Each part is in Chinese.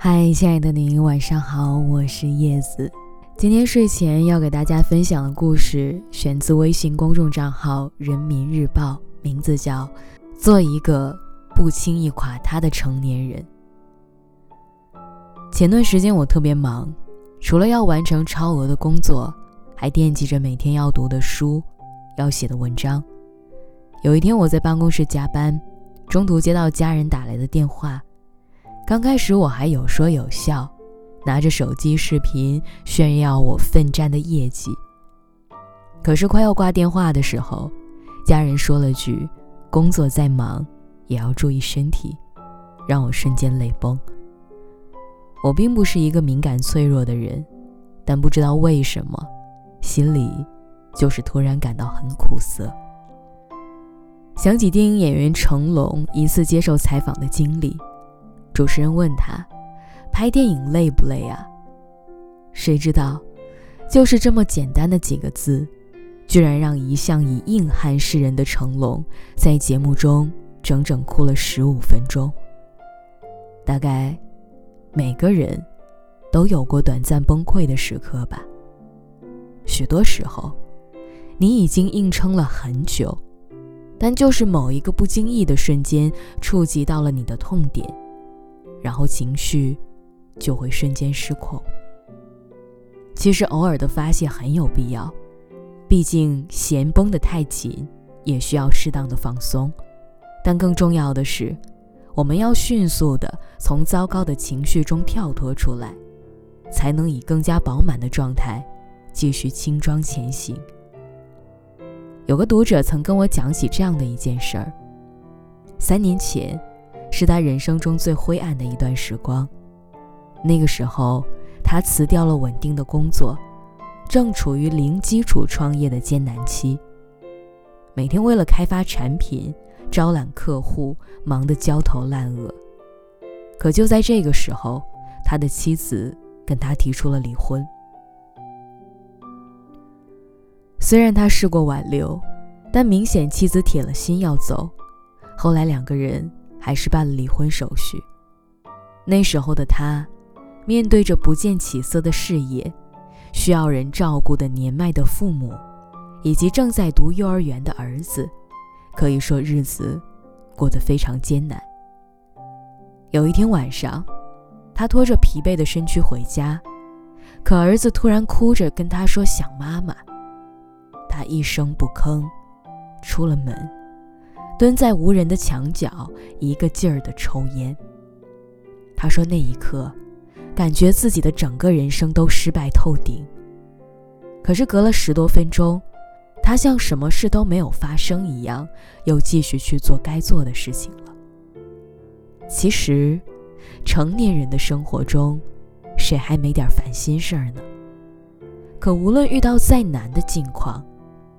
嗨，亲爱的您，晚上好，我是叶子。今天睡前要给大家分享的故事，选自微信公众账号“人民日报”，名字叫《做一个不轻易垮塌的成年人》。前段时间我特别忙，除了要完成超额的工作，还惦记着每天要读的书、要写的文章。有一天我在办公室加班，中途接到家人打来的电话。刚开始我还有说有笑，拿着手机视频炫耀我奋战的业绩。可是快要挂电话的时候，家人说了句：“工作再忙也要注意身体”，让我瞬间泪崩。我并不是一个敏感脆弱的人，但不知道为什么，心里就是突然感到很苦涩。想起电影演员成龙一次接受采访的经历。主持人问他：“拍电影累不累啊？”谁知道，就是这么简单的几个字，居然让一向以硬汉示人的成龙在节目中整整哭了十五分钟。大概每个人都有过短暂崩溃的时刻吧。许多时候，你已经硬撑了很久，但就是某一个不经意的瞬间，触及到了你的痛点。然后情绪就会瞬间失控。其实偶尔的发泄很有必要，毕竟弦绷得太紧，也需要适当的放松。但更重要的是，我们要迅速的从糟糕的情绪中跳脱出来，才能以更加饱满的状态继续轻装前行。有个读者曾跟我讲起这样的一件事儿：三年前。是他人生中最灰暗的一段时光。那个时候，他辞掉了稳定的工作，正处于零基础创业的艰难期。每天为了开发产品、招揽客户，忙得焦头烂额。可就在这个时候，他的妻子跟他提出了离婚。虽然他试过挽留，但明显妻子铁了心要走。后来两个人。还是办了离婚手续。那时候的他，面对着不见起色的事业，需要人照顾的年迈的父母，以及正在读幼儿园的儿子，可以说日子过得非常艰难。有一天晚上，他拖着疲惫的身躯回家，可儿子突然哭着跟他说想妈妈。他一声不吭，出了门。蹲在无人的墙角，一个劲儿的抽烟。他说：“那一刻，感觉自己的整个人生都失败透顶。可是隔了十多分钟，他像什么事都没有发生一样，又继续去做该做的事情了。其实，成年人的生活中，谁还没点烦心事儿呢？可无论遇到再难的境况，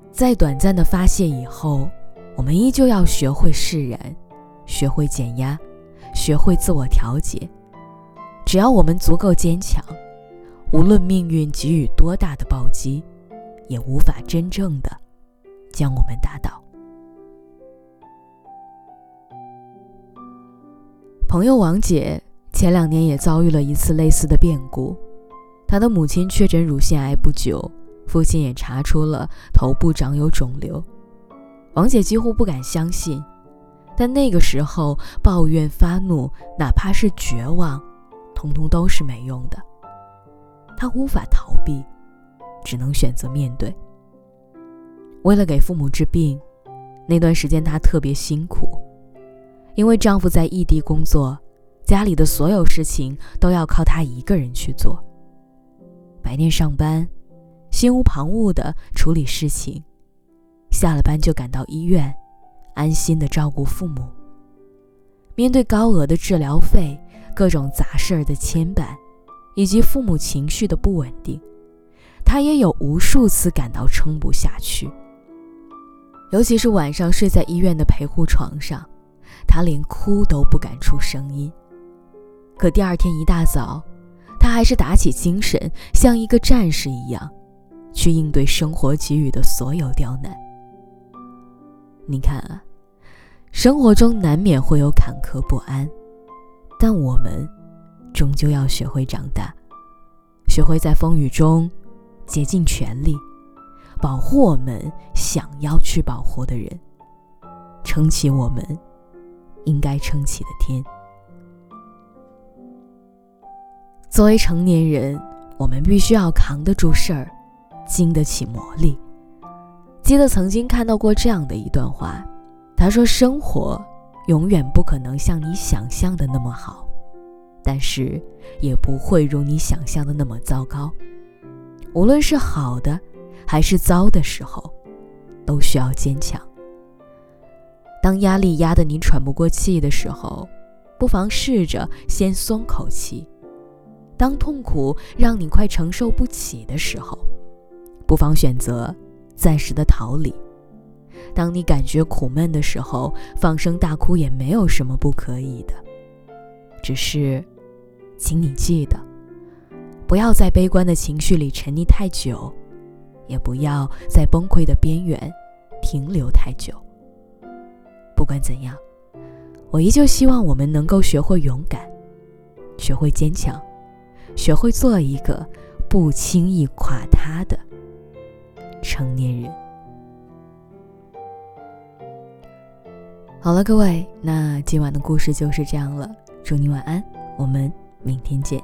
在短暂的发泄以后。”我们依旧要学会释然，学会减压，学会自我调节。只要我们足够坚强，无论命运给予多大的暴击，也无法真正的将我们打倒。朋友王姐前两年也遭遇了一次类似的变故，她的母亲确诊乳腺癌不久，父亲也查出了头部长有肿瘤。王姐几乎不敢相信，但那个时候抱怨、发怒，哪怕是绝望，通通都是没用的。她无法逃避，只能选择面对。为了给父母治病，那段时间她特别辛苦，因为丈夫在异地工作，家里的所有事情都要靠她一个人去做。白天上班，心无旁骛地处理事情。下了班就赶到医院，安心的照顾父母。面对高额的治疗费、各种杂事儿的牵绊，以及父母情绪的不稳定，他也有无数次感到撑不下去。尤其是晚上睡在医院的陪护床上，他连哭都不敢出声音。可第二天一大早，他还是打起精神，像一个战士一样，去应对生活给予的所有刁难。你看啊，生活中难免会有坎坷不安，但我们终究要学会长大，学会在风雨中竭尽全力保护我们想要去保护的人，撑起我们应该撑起的天。作为成年人，我们必须要扛得住事儿，经得起磨砺。记得曾经看到过这样的一段话，他说：“生活永远不可能像你想象的那么好，但是也不会如你想象的那么糟糕。无论是好的还是糟的时候，都需要坚强。当压力压得你喘不过气的时候，不妨试着先松口气；当痛苦让你快承受不起的时候，不妨选择。”暂时的逃离。当你感觉苦闷的时候，放声大哭也没有什么不可以的。只是，请你记得，不要在悲观的情绪里沉溺太久，也不要在崩溃的边缘停留太久。不管怎样，我依旧希望我们能够学会勇敢，学会坚强，学会做一个不轻易垮塌的。成年人，好了，各位，那今晚的故事就是这样了。祝你晚安，我们明天见。